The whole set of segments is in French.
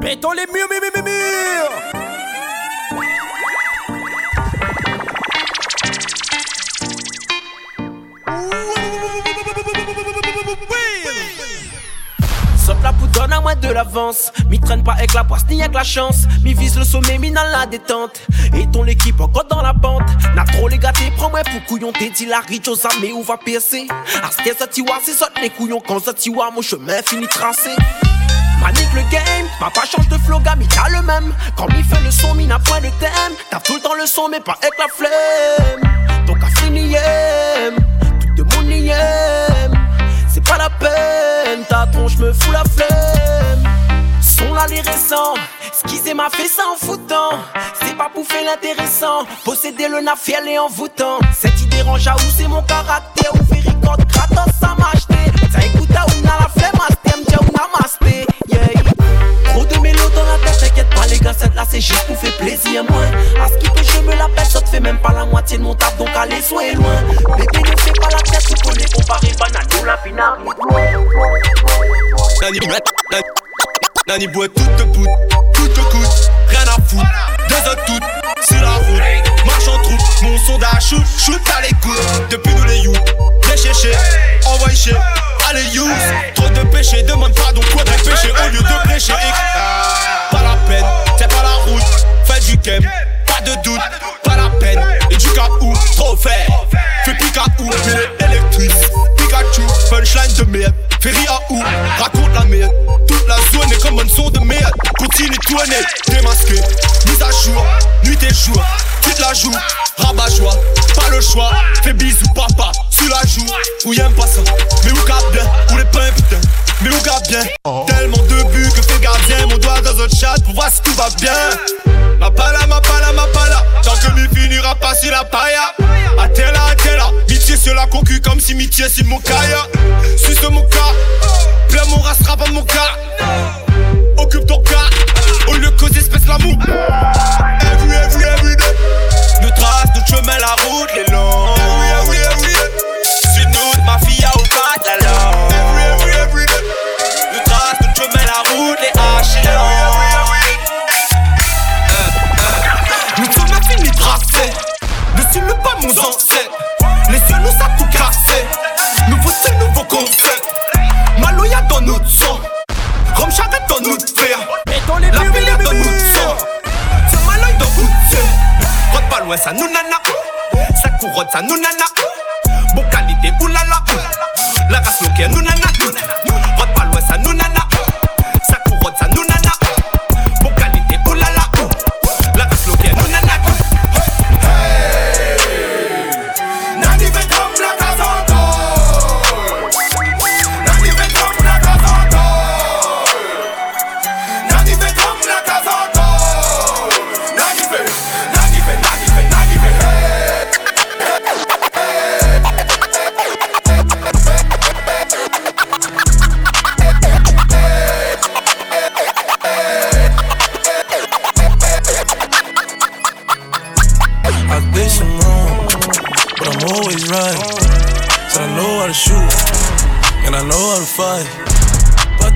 Pétons les murs, murs, murs, murs la poudre à moins de l'avance. Mi traîne pas avec la poisse ni avec la chance. Mi vise le sommet, mi dans la détente. Et ton équipe encore dans la pente. N'a trop les gâtés, prends-moi pour couillon. T'es dit la riche aux amis où va percer. Aske ça tiwa, c'est ça les couillons. Quand ça tiwa, mon chemin finit tracé. Le game, ma pas change de flow, mais t'as le même. Quand il fait le son, mi n'a point de thème. T'as tout le temps le son, mais pas avec la flemme. Donc à finir, tout de mon aime. C'est pas la peine, ta tronche me fout la flemme. Sont là les récents, esquiser m'a fait ça en foutant. C'est pas pour faire l'intéressant, posséder le nafiel et envoûtant. Cette idée range à où c'est mon caractère, ou c'est juste pour faire plaisir moi. À ce qui que je me la pète, ça te fait même pas la moitié de mon taf, donc allez soyez loin. Bébé ne fais pas la tête, tu connais comparé banane, la finale. Nani, Nani, Nani boit toute bout, toute coûte, rien à foutre, deux autres toutes, sur la route, marche en troupe, mon sondage shoot, shoot à l'écoute, depuis nous les you, les chéchés, envoie chez, allez you, trop de péché, demande pardon, quoi de péché, au lieu de prêcher, pas la peine, c'est pas la route, fais du game, pas de doute, pas la peine, et du ou trop faire, fais Pikachu, mais électrique, Pikachu, punchline de merde, fais rire à ou, raconte la merde, toute la zone est comme un son de merde, continue tourner, démasqué, mise à jour, nuit et jour, toute la joue, rabat joie, pas le choix, fais bisous papa, sur la joue, ou y'aime pas ça, mais où cap bien, ou les pains putain, mais où cap bien, tellement de buts que fait pour voir si tout va bien. Ma pala, ma pala, ma pala. Tant que mi finira pas sur la pailla. Atela, atela. Mitié sur la concu comme si mitié sur mon caille. Suce mon cas. Plein mon rastera pas mon cas. Occupe ton cas. Au lieu de causer espèce l'amour. Every, every, every day. Nous trace, nous chemin, la route, les longs. Every, every, every day. C'est nous, ma fille au pas la langue. Every, every, every day. Nous trace, nous chemin, la route, les haches, les. Ne suis le pas mon ancêtre Laissez-nous ça tout casser Nouveau style, nouveau concept. Maloya dans notre sang. Rome charrette dans notre fer les La murs, dans notre sang. C'est malin dans goûter Rote pas loin, ça nous nana. Ça couronne, ça nous nana. Bon qualité, oulala. La race locale, nous nana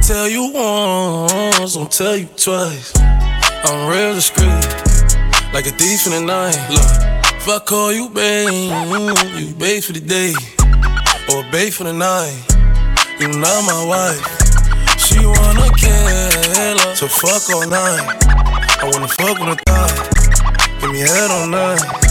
tell you once, I'll tell you twice. I'm real discreet, like a thief in the night. Look, if I call you babe, you babe for the day, or babe for the night. You not my wife. She wanna kill so fuck all night. I wanna fuck with a thigh. Give me head all night.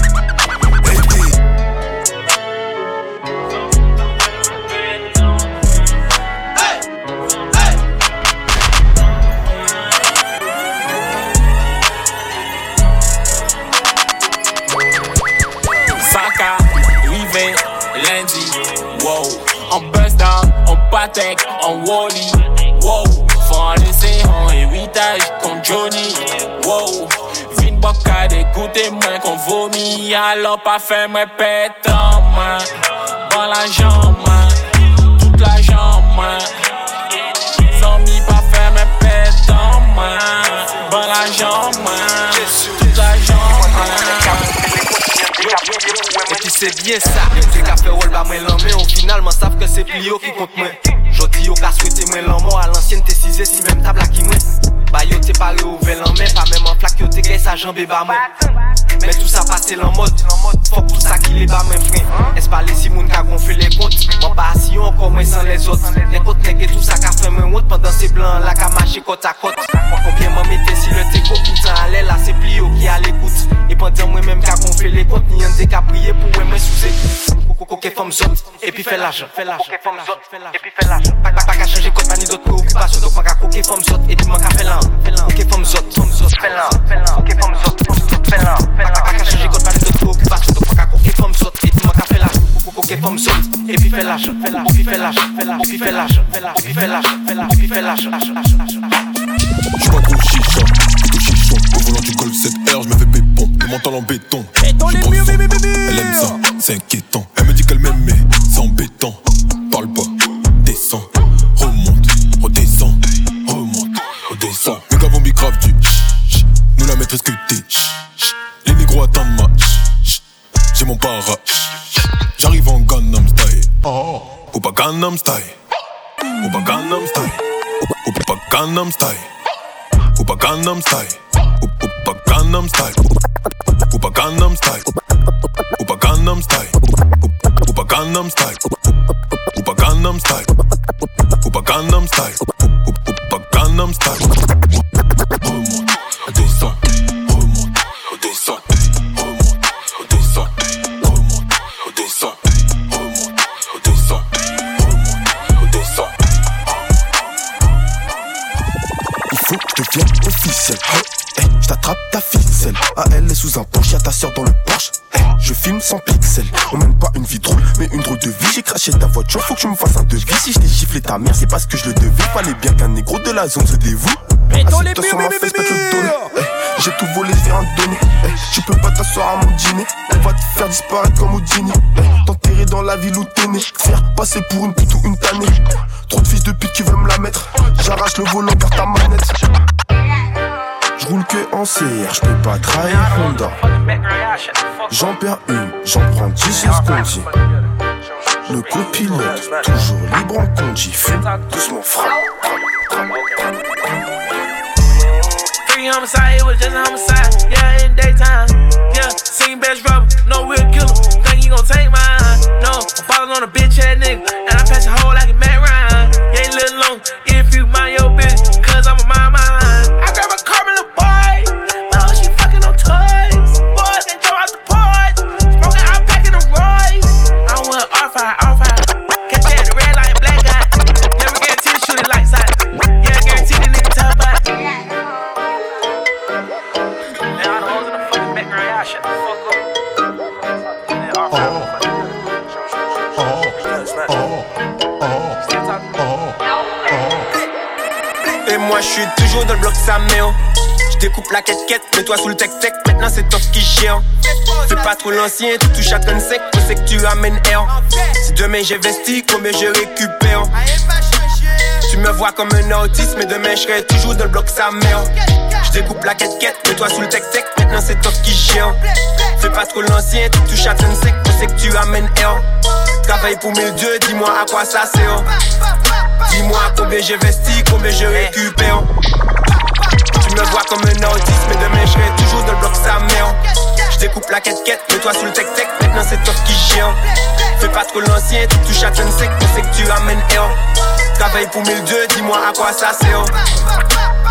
Patek, en wally, wow. Faut en laisser en héritage comme Johnny, wow. Vin boca d'écouter-moi qu'on vomit, alors pas fait moi pète en main. Dans la jambe, se bien sa Yo te ka fe rol ba mwen lanmen Ou finalman saf ke se pli yo ki kont mwen Jodi yo ka swete mwen lanman A lansyen te size si menm tabla ki mwen Ba yo te pare ouve lanmen Pa menm an flak yo te gay sa janbe ba mwen Mè tout sa pase lan mod Fok tout sa ki li ba mwen fwen Es pale si moun ka gonfle le pot Mwen ba si yon kon mwen san les ot Le kot nege tout sa ka fwen mwen wot Pendan se blan la ka mache kot a kot Mwen konpye mwen mette si le teko Koutan ale la se pli yo ki ale kout E pandan mwen mwen ka gonfle le kot Ni yon de ka priye pou mwen mwen souze Kouke fòm zot, epi fè l'ajan Kouke fòm zot, epi fè l'ajan Pak a chanje kot pa ni dot preokupasyon Dok man ka kouke fòm zot, epi man ka fè l'an Kouke fòm zot, fòm zot, fè l'an Kouke fòm zot, fòm zot pelan Maka kaka chanje la gros chichon Gros chichon. Au volant du col 7R J'me fais pépon Le mental en béton. J'suis les murs, Elle aime ça C'est inquiétant. Gangnam Style. Ou pas Gangnam Style. Ou pas Gangnam Style. Ou pas Gangnam Style. Ou pas Gangnam Style. Ou pas Gangnam Style. Ou pas Gangnam Style. Ou pas Gangnam Style. Ou pas Gangnam Style. Ou pas Gangnam Style. Ou pas Gangnam Style. Sans pixels. On mène pas une vie drôle, mais une drôle de vie. J'ai craché ta voiture, faut que je me fasse un devis. Si je t'ai giflé ta mère, c'est parce que je le devais. Fallait bien qu'un négro de la zone se dévoue. Assieds-toi sur ma fesse, pas te le donner. Hey, J'ai tout volé, rien te donner. Hey, tu peux pas t'asseoir à mon dîner. On va te faire disparaître comme Houdini. Hey, T'enterrer dans la ville où t'es né. Faire passer pour une pute ou une tannée. Trop de fils de pute qui veulent me la mettre. J'arrache le volant, garde ta manette. Roule que en CR, je peux pas trahir Honda. J'en perds une, j'en prends 10, c'est ce qu'on dit. Le copilote, toujours libre en conduit. Fume doucement, frappe. Free homicide, it was just a homicide. Yeah, in daytime. Yeah, sing best rubber, no real killer. Think you gon' take mine? No, I'm falling on a bitch ass nigga. Découpe la quête-quête, mets-toi sous le tech-tech Maintenant c'est toi qui gère Fais pas trop l'ancien, tu touches à sec. On sait que tu amènes air. Si demain j'investis, combien je récupère? Tu me vois comme un autiste, mais demain je serai toujours dans le bloc Saméo Je découpe la quête-quête, mets-toi sous le tech-tech Maintenant c'est toi qui gère Fais pas trop l'ancien, tu touches à sec. On sait que tu amènes air. Travaille pour mes dieux, dis-moi à quoi ça sert. Dis-moi combien j'investis, combien je récupère. Me vois comme un autiste, mais demain je toujours dans le bloc sa mère. Je découpe la quête-quête, mets-toi sous le tech-tech, maintenant c'est toi qui gère. Fais pas trop l'ancien, tu touches à ton sec, on sait que tu amènes air. Travaille pour mille deux, dis-moi à quoi ça sert.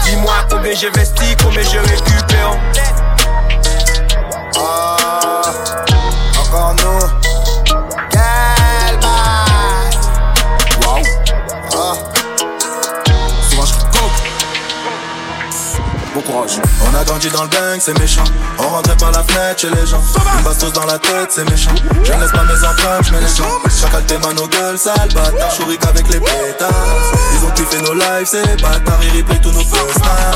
Dis-moi combien j'investis, combien je récupère. Ah, courage. On a grandi dans le gang, c'est méchant. On rentrait par la fenêtre chez les gens. Une bastos dans la tête, c'est méchant. Je ne laisse pas mes empreintes, je mets les gens. Chacal tes mains nos gueules, sale bâtard. Chourique avec les pétards. Ils ont kiffé nos lives, c'est bâtards. Ils replay tous nos first time.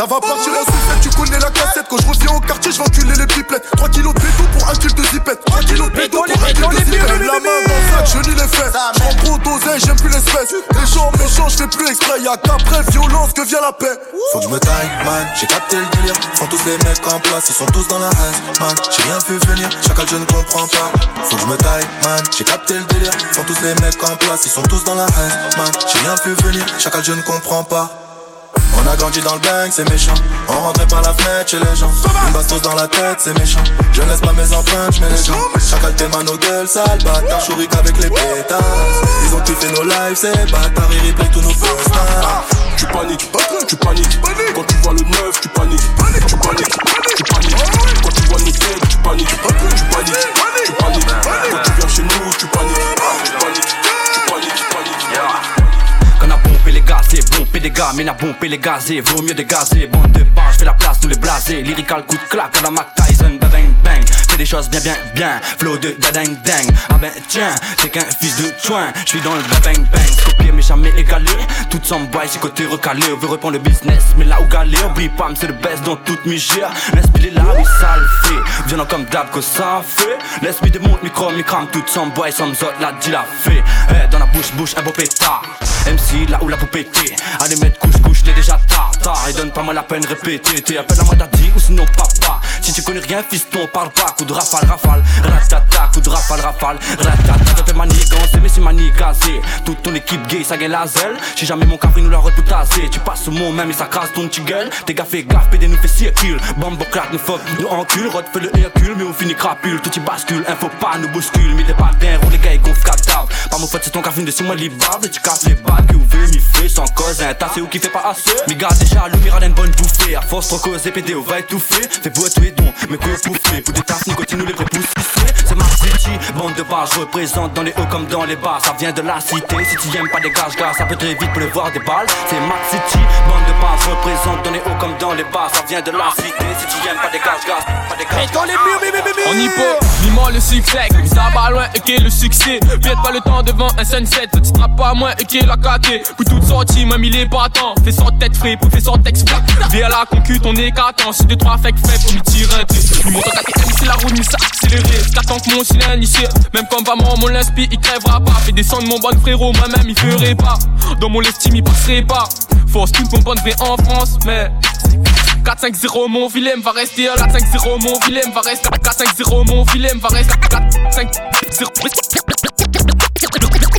Ça va partir en sucette, tu connais la cassette. Quand je reviens au quartier, je vais enculer les pipelettes. 3 kilos de bédo pour un kill de zipette. 3 kilos de bédo pour un kill de zipette. La main dans le sac, je nie les fesses. J'en trop d'oseille, j'aime plus l'espèce. Les gens méchants, je fais plus exprès. Y'a qu'après violence que vient la paix. Faut que je me taille, man. J'ai capté le délire. Sont tous les mecs en place, ils sont tous dans la haine, man. J'ai rien vu venir, chacal, je ne comprends pas. Faut que je me taille, man. J'ai capté le délire. Sont tous les mecs en place, ils sont tous dans la haine, man. J'ai rien vu venir, chacal, je ne comprends pas. On a grandi dans le bang, c'est méchant. On rentrait par la fenêtre chez les gens. Une bastos dans la tête, c'est méchant. Je laisse pas mes empreintes, j'mets les gens. Chacal tes mains nos gueules, sale bâtard. Chourique avec les pétards. Ils ont kiffé nos lives, c'est bâtard. Ils replay tous nos posts. Tu paniques, tu paniques. Quand tu vois le neuf, tu paniques. Tu paniques, tu paniques. Quand tu vois nos têtes, tu paniques. Tu paniques, tu paniques. Quand tu viens chez nous. Tu paniques, tu paniques, les gaz, c'est bon, gars, mais n'a pompé les gazés, vaut mieux dégazer. Bande de barres, fais la place, tous les blasés. Lyrical coup de claque à la Mac Tyson, bang bang. Des choses bien, bien, bien. Flow de dadang dang. Ah ben tiens, c'est qu'un fils de chouin. J'suis dans le bang bang. Copier mais jamais égalé. Tout semble boy, c'est côté recalé. On veut reprendre le business, mais là où galé. Oublie pas, c'est le best dans toute mes. L'esprit là, oui, ça le fait. Viens comme d'hab que ça fait. L'esprit démonte, micro, micro, tout semble boy, some zot, la dit la fait. Eh, dans la bouche, bouche, un beau pétard. MC, là où la poupée t'est. Allez mettre couche, donne pas moi la peine répéter. T'es appelle à moi daddy ou sinon papa. Si tu connais rien, fiston, parle pas. Coup de rafale, rafale. Ratata, coup de rafale, rafale. Ratata, t'es manigancé, mais c'est manigasé. Toute ton équipe gay, ça gagne la zèle. Si jamais mon café nous l'a repoutazé. Tu passes au mot même et ça crasse ton petit gueule. Tes fais gaffe, PD nous fait circule. Bombo claque, nous fuck, nous encule. Rod fait le Hercule, mais on finit crapule. Tout y bascule, info pas, nous bouscule. Mais des patins, roule les gars, ils gonflent cadavre. Pas mon pote, c'est ton café de 6 mois libarde. Tu casses les bagues, qui mi fait sans cause. Un tas, c'est où qui fait pas assez. Mi gars, déjà, le miral une bonne bouffée. À force, trop cause, PD, on va étouffer. Fais boire tous les dons, mais que bouffer. Pour des tasses, nicotine, nous les prépousser. C'est ma city, bande de bars, je représente dans les hauts comme dans les bas. Ça vient de la cité, si tu aimes pas des gages, gars, ça peut très vite pour le voir des balles. C'est ma city, bande de bars, je représente dans les hauts comme dans les bas. Ça vient de la cité, si tu aimes pas des gages, gars, pas des gages. Dans les murs, bébé, bébé. On y peut, dis-moi le succès, ça va loin et qu'est le succès. Viens pas le temps devant un sunset, te pas à moi et qui est la caté. Puis toute sortie, même il est pas temps. Fais sans tête frais, pour faire sans texte flat. Viens à la concu, ton écartant. Si deux trois fake fait pour me tirer un truc. Nous monte en KTM, c'est la roue, mais ça accéléré. Que mon cylindre initié. Même quand moi, mon l'inspi, il crèvera pas. Fais descendre mon bon frérot, moi-même il ferait pas. Dans mon estime, il passerait pas. Force tout mon bon en France, mais. 4-5-0 mon Willem va rester 4-5-0 mon Willem va rester 4-5-0 mon Willem va rester 4-5-0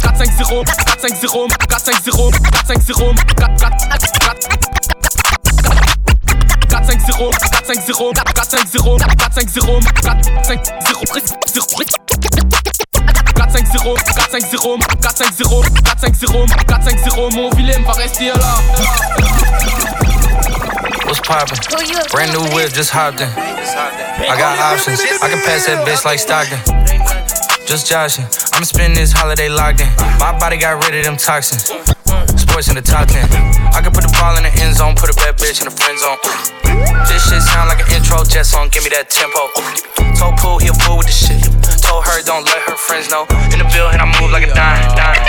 4-5-0 4-5-0 4-5-0 4-5-0 4-5-0 4-5-0 4-5-0 4-5-0 4-5-0 4-5-0 4-5-0 4-5-0 4-5-0 mon Willem va rester là What's poppin'? Brand new whip, just hopped in. I got options, I can pass that bitch like Stockton. Just joshing, I'ma spend this holiday locked in. My body got rid of them toxins. Sports in the top 10. I can put the ball in the end zone, put a bad bitch in the friend zone. This shit sound like an intro jet song, give me that tempo. Told Pool, he'll pull with the shit. Told her, don't let her friends know. In the building, I move like a dime, dime.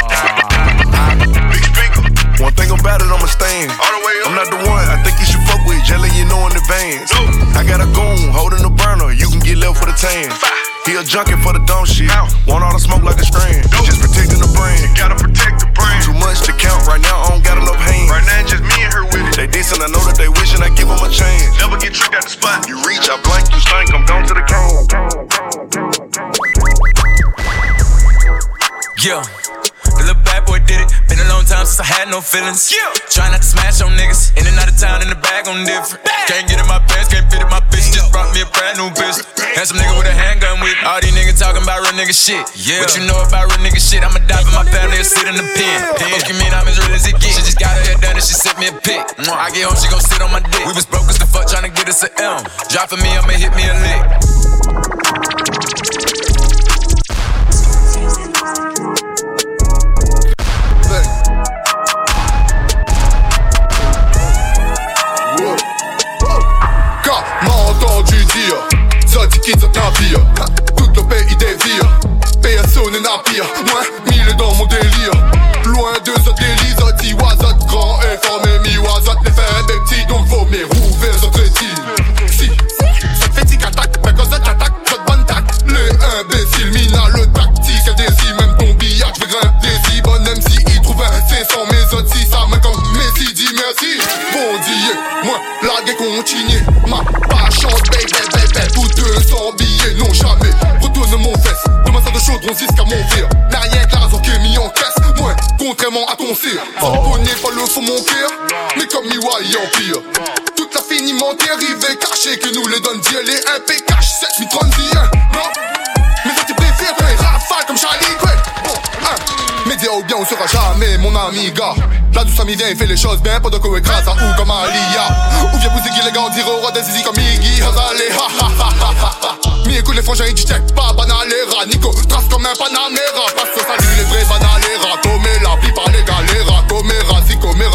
One thing about it, I'm a stain. I'm not the one I think you should fuck with, jelly you know in advance. I got a goon holding the burner, you can get left for the tan. He a junkie for the dumb shit. Want all the smoke like a strand. Just protecting the brand. Gotta protect the brand. Too much to count right now, I don't got enough hands. Right now, just me and her with it. They dissing, I know that they wishing I give them a chance. Never get tricked out the spot. You reach, I blank, you stink, I'm gone to the can. Yeah. The little bad boy did it. Been a long time since I had no feelings. Yeah. Try not to smash on niggas. In and out of town in the bag on different. Can't get in my pants, can't fit in my bitch. Just brought me a brand new bitch. Had some nigga with a handgun with me. All these niggas talking about real nigga shit. Yeah. What you know about real nigga shit? I'ma die for my family or sit in the pen. Fuck you mean I'm as real as it gets. She just got her hair done and she sent me a pic. I get home, she gon' sit on my dick. We was broke as the fuck trying to get us a M. Drop for me, I'ma hit me a lick. Car m'a entendu dire Ça dit qu'il navire Personne n'appire Moins mille dans mon délire. Loin de ce fond mon cœur. Mais comme Miwai Empire. Toute la finiment dérivée, cachée que nous les donne Dieu. Les MPK, 7031, non? Mais ça ouais, rafale comme Charlie, hein. Ou bien on sera jamais mon ami gars La douce amie vient et fait les choses bien Pas de quoi grâce à ou comme Alia Ou viens pousser les gars on dirait au roi des zizi comme Iggy Hazale ha ha ha ha ha Mi écoute les frangins ils check pas banalera Nico trace comme un panamera Parce que ça dit les vrais banalera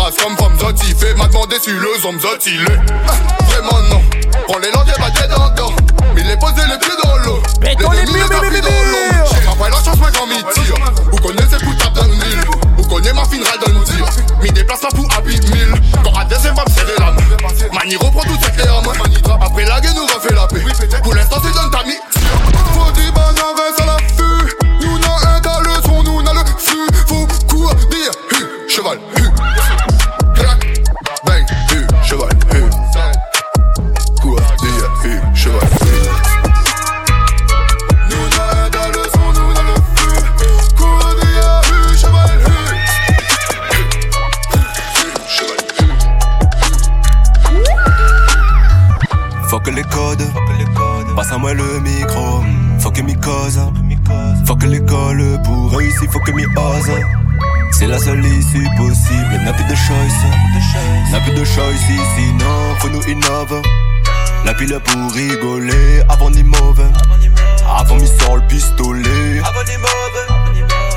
comera comme femme zoti Fait m'a demandé si le zom zoti le Vraiment non. Prends les langues et va t'aider dedans Mais les poser les pieds dans l'eau. Les Mettons les dans l'eau. J'ai pas la chance moi quand m'y tire Vous connaissez Poutab dans le Nil Vous connaissez ma fine rade dans le tir Mis déplacement pour Habib 1000 Quand Adès va me serrer la main. Mani reprend toutes ses clés en main La pile pour rigoler, avant ni mauvais. Avant mi sort le pistolet.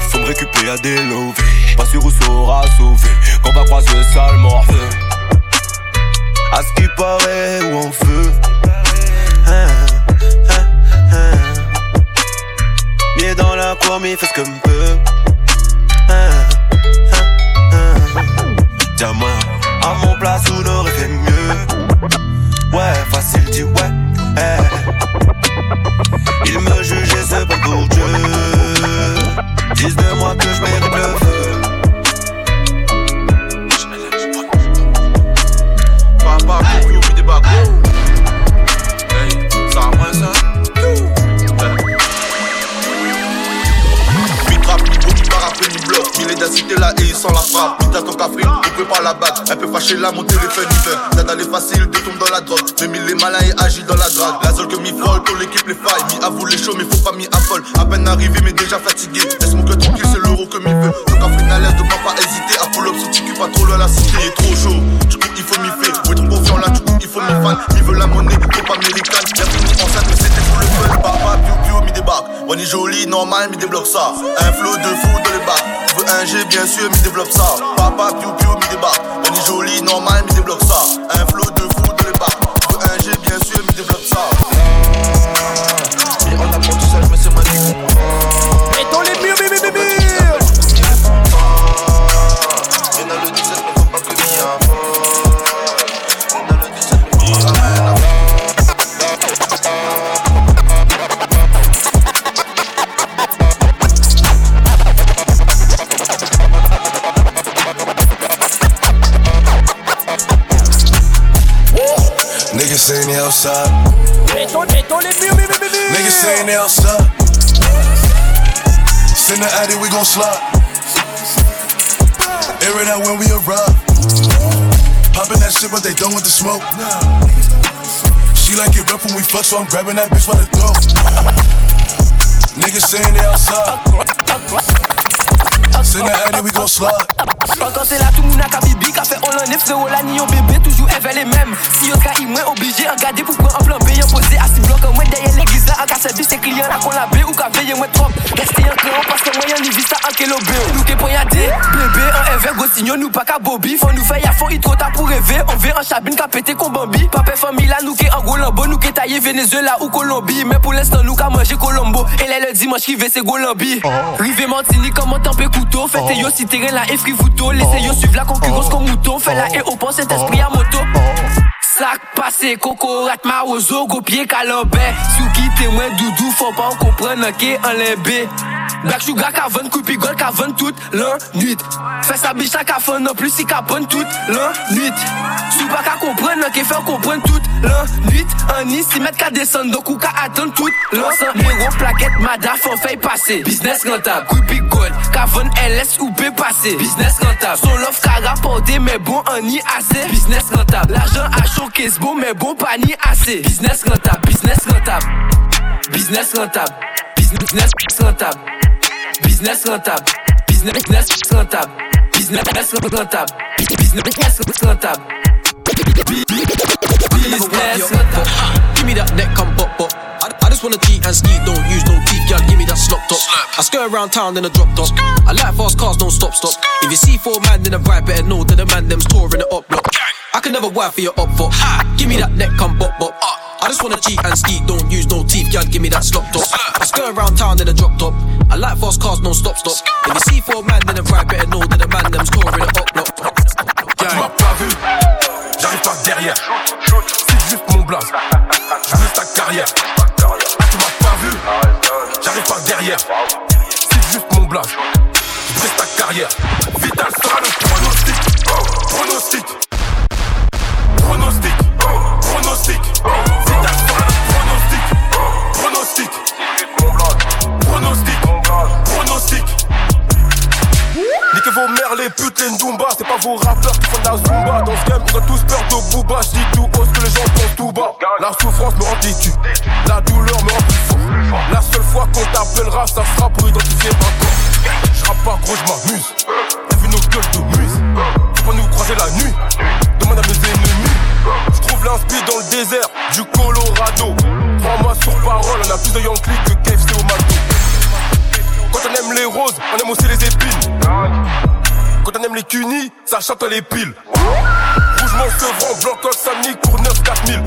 Faut me récupérer à des lovés. Pas sûr où sera sauvé. Qu'on va croiser le sale morveux. À ce qui paraît ou en feu. Hein, hein, hein. Mieux dans la cour, mais fais ce fâché là, mon téléphone il veut. Ça d'aller facile, de tomber dans la drogue. Mais mi les malins et agit dans la drague. La seule que mi folle, pour l'équipe les failles. Mi avoue les chauds, mais faut pas mi affole. À peine arrivé, mais déjà fatigué. Laisse mon cœur tranquille, c'est l'euro que mi veut. Donc en final, laisse de moi pas hésiter. À pull up sous pas trop loin la cité. Est trop chaud. Du coup, il faut m'y faire. Ouais, trop confiant là, du coup, il faut m'y fan. Il veut la monnaie, trop américaine. Y'a fini enceinte, mais c'était pour le fun. Papa, piou piou, mi débarque. On est joli, normal, mi débloque ça. Un flow de fou bien sûr, mi développe ça. Papa, piou piou, mi débarque. On est joli, normal, mi débloque ça. Bébé. Niggas saying they outside. Send the addy, we gon' slide. Air it out when we arrive. Poppin' that shit, but they done with the smoke. She like it rough when we fuck, so I'm grabbing that bitch by the throat. Niggas saying they outside. Send the addy, we gon' slide. Quand c'est là, tout le monde a qu'à bibi, qu'a fait on l'enlève, frérot, là, ni au bébé, toujours elle les mêmes. Si yo ka moins obligé, regarder pour prendre un plan B, yon posé à 6 blocs, moi derrière l'église là, en cas service, c'est client là qu'on la B ou qu'à veiller moins trop. Restez en crayon parce que moi y'en y vista en kelo B. Nous qui pour y aller, bébé, en ever, go signon, nous pas qu'à Bobby, faut nous faire y'a fond, il trop tard pour rêver, on veut en chabine qu'à péter qu'on bambi. Papa famille là, nous qui en Golambo, nous qui taillé Venezuela ou Colombie, mais pour l'instant, nous qu'à manger Colombo. Et là, le dimanche, qui c'est Golambi. Rive Martinique, comment t'en peux couteau, faites yo si terrain là, et free photo, laissez yo suivre la concurrence comme mouton, fait la au pense cet esprit à moto. Sak pase kokorat ma ozo go pye kalobe. Si ou kite mwen doudou fò pa ou kompren anke an lebe. Black sugar qu'a vend coupi gold qu'a vend toute la nuit. Fais sa biche qu'a fond non plus si qu'a bonne toute la nuit. Sou pas qu'à comprendre Prenant qui fait comprendre toute l'ennui Un ici mettre qu'à descendre donc ou qu'à attendre toute l'ensemble Négro plaquette Mada faut faire passer. Business rentable Groupie gold. Cavon LS ou B Business rentable Son l'offre qu'a rapporté mais bon en y assez. Business rentable L'argent a choqué beau mais bon pas ni assez. Business rentable Business rentable. Business rentable Business rentable Business rentable Business rentable Business rentable Business rentable Give me that neck, come pop pop. I, I just wanna cheat and ski, don't use no teeth, girl. Give me that slop top. I skirt around town in a drop top. I like fast cars, don't stop stop. If you see four man in a ride, better know that the man them's touring it up block. I can never wife for your up for. Give me that neck, come pop pop. Just wanna cheat and ski, don't use no teeth, girl. Give me that slop top. I skirt around town in a drop top. I like fast cars, no stop stop. If you see four man in a ride, better know that the man them's touring it up block. Tu m'as pas vu, j'arrive par derrière. C'est juste mon blaze, je ta carrière. Tu m'as pas vu, j'arrive par derrière. Demande à mes ennemis Je trouve l'inspi dans le désert du Colorado Prends-moi sur parole, on a plus de Yankee que KFC au McDo quand on aime les roses, on aime aussi les épines. Quand on aime les cunis, ça chante les piles. Rougemont, Sevran, Blanc, Samni, Courneuve, 4000.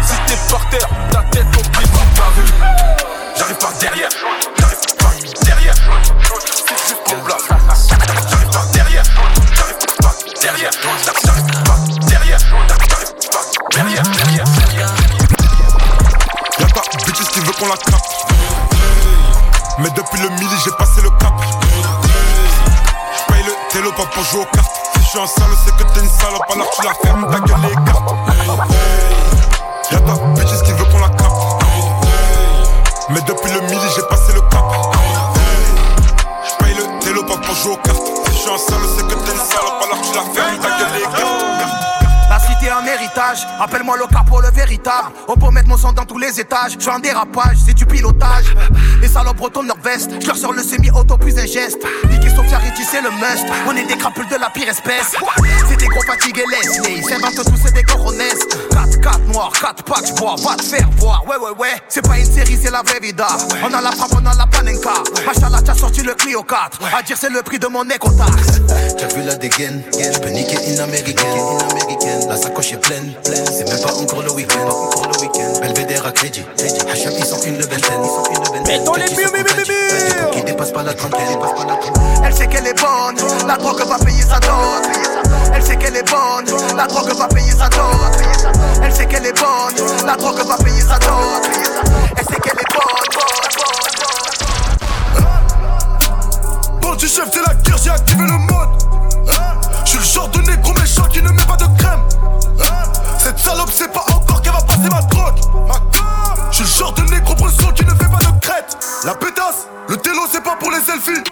Si t'es par terre, ta tête comprise pas par rue. J'arrive par derrière, j'arrive par derrière. C'est juste. J'arrive par derrière, j'arrive par derrière. Qu'on la capte. Mais depuis le midi, j'ai passé le cap. J'paye le télo pas pour jouer aux cartes. Si je suis un sale, c'est que t'es une salope, alors tu la fermes, ta gueule les cartes. Y'a ta bitches qui veut qu'on la capte. Mais depuis le midi, j'ai passé le cap. J'paye le télo pas pour jouer aux cartes. Si je suis un sale, c'est que t'es une salope, alors tu la fermes, ta gueule les cartes. Un héritage, appelle-moi le capot le véritable. On peut mettre mon sang dans tous les étages. Je un dérapage, c'est du pilotage. Les salopes retournent leur veste, je leur sors le semi-auto plus un geste. Nicky Sofia c'est le must. On est des crapules de la pire espèce. C'est des gros fatigués laissés, ils s'inventent tous, c'est des coronesses. 4 4 noirs, 4 packs, bois, va te faire voir. Ouais, ouais, ouais, c'est pas une série, c'est la vraie vida. On a la frappe, on a la panenka. Machallah, t'as sorti le Clio 4. À dire, c'est le prix de mon écotaxe. T'as vu la dégaine, je peux niquer une américaine. La sacoche est pleine, pleine. C'est même pas encore le week-end, encore le week-end. Belvedere à crédit, Hacham ils sont une vingtaine, ils les murs, murs, murs, murs. Qui dépasse pas la trentaine. Elle sait qu'elle est bonne, la drogue va payer sa dot. Elle sait qu'elle est bonne, la drogue va payer sa dot. Elle sait qu'elle est bonne, la drogue va payer sa dot. Elle sait qu'elle est bonne, bonne, Bon du chef, c'est la guerre, j'ai activé le mode. Je suis le genre de négro méchant qui ne met pas de crème. Cette salope, c'est pas encore qu'elle va passer ma drogue. Je suis le genre de négro brosson qui La pétasse, le télo, c'est pas pour les selfies.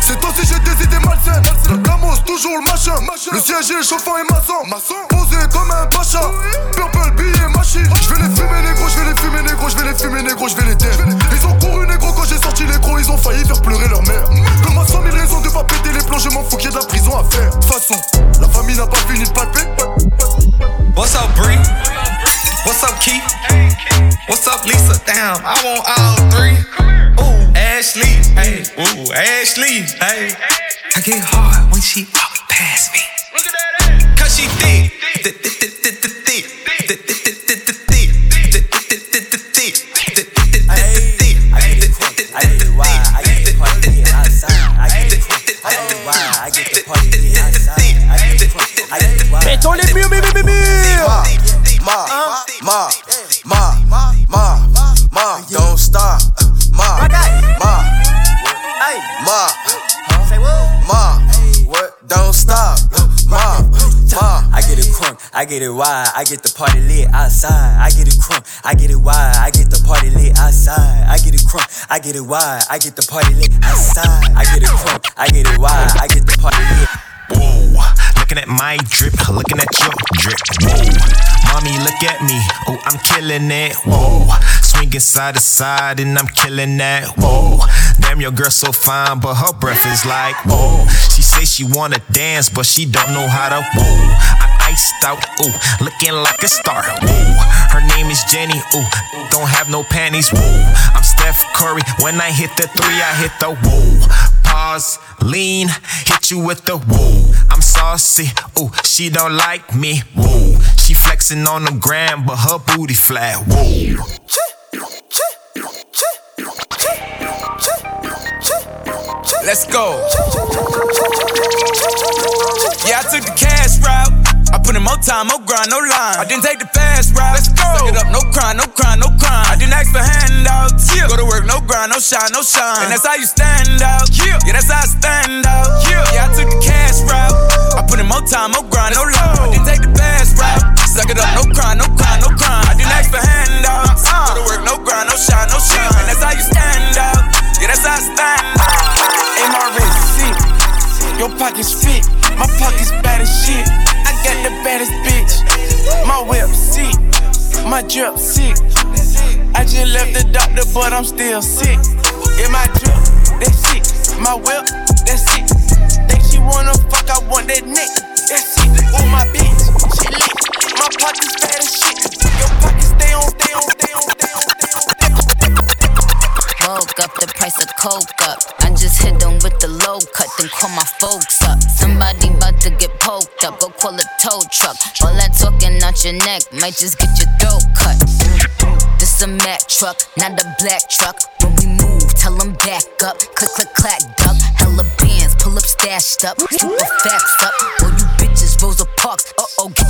C'est aussi j'ai des idées malsaines. La gamos, toujours le machin. Le siège est chauffant et maçon. Posé comme un pacha. Purple, billet, machine. Je vais les fumer, négro, je vais les fumer, négro, je vais les fumer, négro, je vais les taire. Ils ont couru, négro, quand j'ai sorti les gros, ils ont failli faire pleurer leur mère. Comme à 100 000 raisons de pas péter les plombs, je m'en fous qu'il y ait de la prison à faire. De toute façon, la famille n'a pas fini de palper. What's up, Bree? What's up, Keith? What's up, Lisa? Damn, I want all three. Ooh, Ashley, hey, ooh, Ashley, hey. I get hard when she walk past me. Cause she thick, get it wide, I get the party lit outside. I get it crunk, I get it wide, I get the party lit outside. I get it crunk, I get it wide, I get the party lit outside. I get it crunk, I get it wide, I get the party lit. Whoa, looking at my drip, looking at your drip. Whoa, mommy, look at me. Oh, I'm killing it. Whoa, swinging side to side and I'm killing that. Whoa, damn, your girl so fine, but her breath is like whoa. She say she wanna dance, but she don't know how to. Whoa, I'm iced out. Ooh, looking like a star. Whoa, name is Jenny. Ooh, don't have no panties. Whoa, I'm Steph Curry. When I hit the three, I hit the whoa pause, lean, hit you with the woo. I'm saucy, ooh, she don't like me, woo. She flexing on the gram, but her booty flat, woo. Let's go. Yeah, I took the cash route. I put in more time, more grind, no line. I didn't take the fast route. Let's go. Suck it up, no crime, no crime, no crime. I didn't ask for handouts. Yeah. Go to work, no grind, no shine, no shine. And that's how you stand out. Yeah, yeah that's how I stand out. Yeah, yeah I took the cash route. I put in more time, more grind, no line. I didn't take the fast route. Suck it up, no crime, no crime, no crime. I didn't ask for handouts. Uh, Go to work, no grind, no shine, no shine. And that's how you stand out. Yeah, that's how I stand out. Sick. Your pockets fit. My pockets bad as shit. I got the My drip sick. I just left the doctor, but I'm still sick. Yeah, my drip, that sick. My whip, that sick. Think she wanna fuck, I want that neck. That's sick. Oh, my bitch, she lit. My pockets bad as shit. Your pockets stay on, stay on, stay on, stay on, stay on. Stay on. Woke up, the price of coke up. I just hit them with the low cut, then call my folks up. Somebody about to get poked up, go call a tow truck. All that talking out your neck might just get your throat cut. This a Mack truck, not a black truck. When we move, tell them back up. Click, click, clack, duck. Hella bands, pull up stashed up. Super facts up. All you bitches, Rosa Parks. Uh oh, get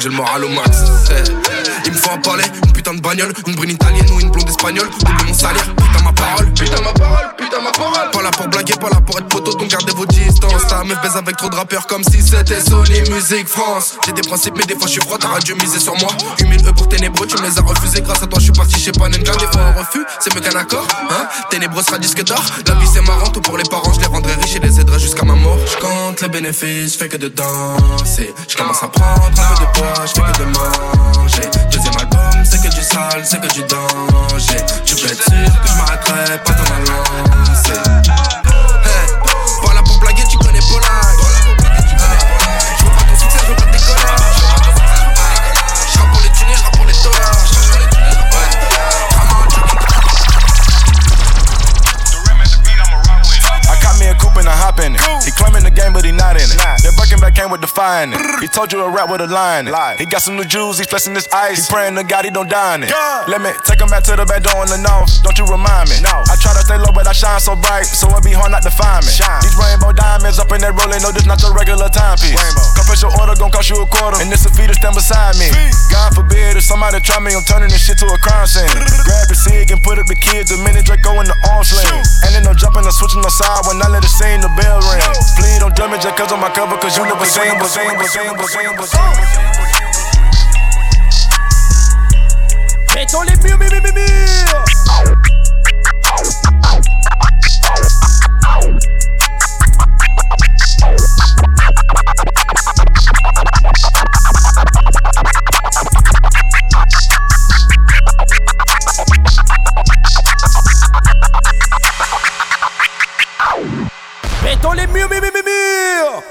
j'ai le moral au max. Eh, Il me faut un palais, une putain de bagnole, Double mon salaire, putain ma parole, putain ma parole, putain ma parole. Pas là pour blaguer, pas là pour être poteau, donc gardez vos distances. Ta meuf baise avec trop de rappeurs comme si c'était Sony Music France. J'ai des principes, mais des fois je suis froid, t'auras dû miser sur moi. 8000 E pour ténébreux, tu me les as refusés. Grâce à toi, je suis parti chez Panenka. Des fois un refus, c'est mieux qu'un accord. Hein Ténébreux sera disque d'or. La vie c'est marrant, tout pour les parents, je les rendrai riches et les aiderai jusqu'à ma mort. Je compte les bénéfices, je fais que de danser. Je commence à prendre un peu de poids, je fais que de manger. Deuxième album, c'est que du sale, c'est que du danger. Tu peux être sûr que je m'arrêterai pas dans ma lancée. He claiming the game, but he not in it. That Birkin back came with the fire in it. He told you a rap with a line in. He got some new jewels, he's flexing his ice. He praying to God he don't die in it. Let me take him back to the back door in the north. Don't you remind me? I try to stay low, but I shine so bright, so it be hard not to find me. These rainbow diamonds up in that rolling, no, this not your regular timepiece. Confess your order, gon' cost you a quarter, and this a fee to stand beside me. God forbid if somebody try me, I'm turning this shit to a crime scene. Grab a cig and put up the kids, the minute Draco in the arm sling. And then no jumping or switching no side when I let it sing the bell ring. Flee, don't judge me just cause I'm my cover, cause you never seen, but seen, but seen, but seen, but seen. Mettons les murs, murs, murs, murs. dans les murs, murs, murs,